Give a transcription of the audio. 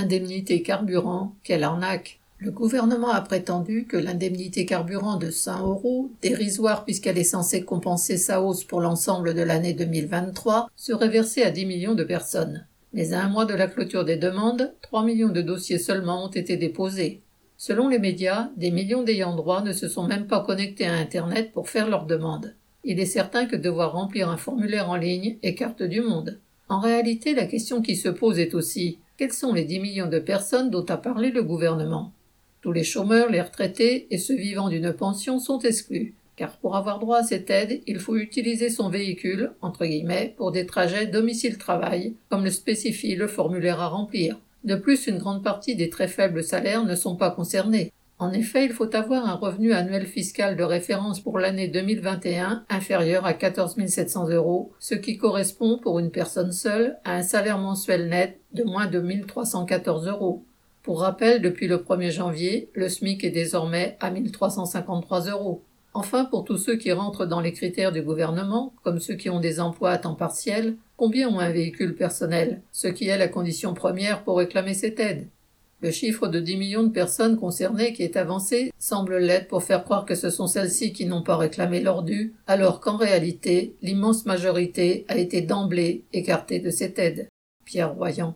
Indemnité carburant, quelle arnaque Le gouvernement a prétendu que l'indemnité carburant de 100 euros, dérisoire puisqu'elle est censée compenser sa hausse pour l'ensemble de l'année 2023, serait versée à 10 millions de personnes. Mais à un mois de la clôture des demandes, 3 millions de dossiers seulement ont été déposés. Selon les médias, des millions d'ayants droit ne se sont même pas connectés à Internet pour faire leurs demandes. Il est certain que devoir remplir un formulaire en ligne écarte du monde. En réalité, la question qui se pose est aussi quels sont les 10 millions de personnes dont a parlé le gouvernement? Tous les chômeurs, les retraités et ceux vivant d'une pension sont exclus, car pour avoir droit à cette aide, il faut utiliser son véhicule, entre guillemets, pour des trajets domicile-travail, comme le spécifie le formulaire à remplir. De plus, une grande partie des très faibles salaires ne sont pas concernés. En effet, il faut avoir un revenu annuel fiscal de référence pour l'année 2021 inférieur à 14 700 euros, ce qui correspond pour une personne seule à un salaire mensuel net de moins de 1314 euros. Pour rappel, depuis le 1er janvier, le SMIC est désormais à 1353 euros. Enfin, pour tous ceux qui rentrent dans les critères du gouvernement, comme ceux qui ont des emplois à temps partiel, combien ont un véhicule personnel, ce qui est la condition première pour réclamer cette aide? Le chiffre de 10 millions de personnes concernées qui est avancé semble l'être pour faire croire que ce sont celles-ci qui n'ont pas réclamé leur dû, alors qu'en réalité, l'immense majorité a été d'emblée écartée de cette aide. Pierre Royan.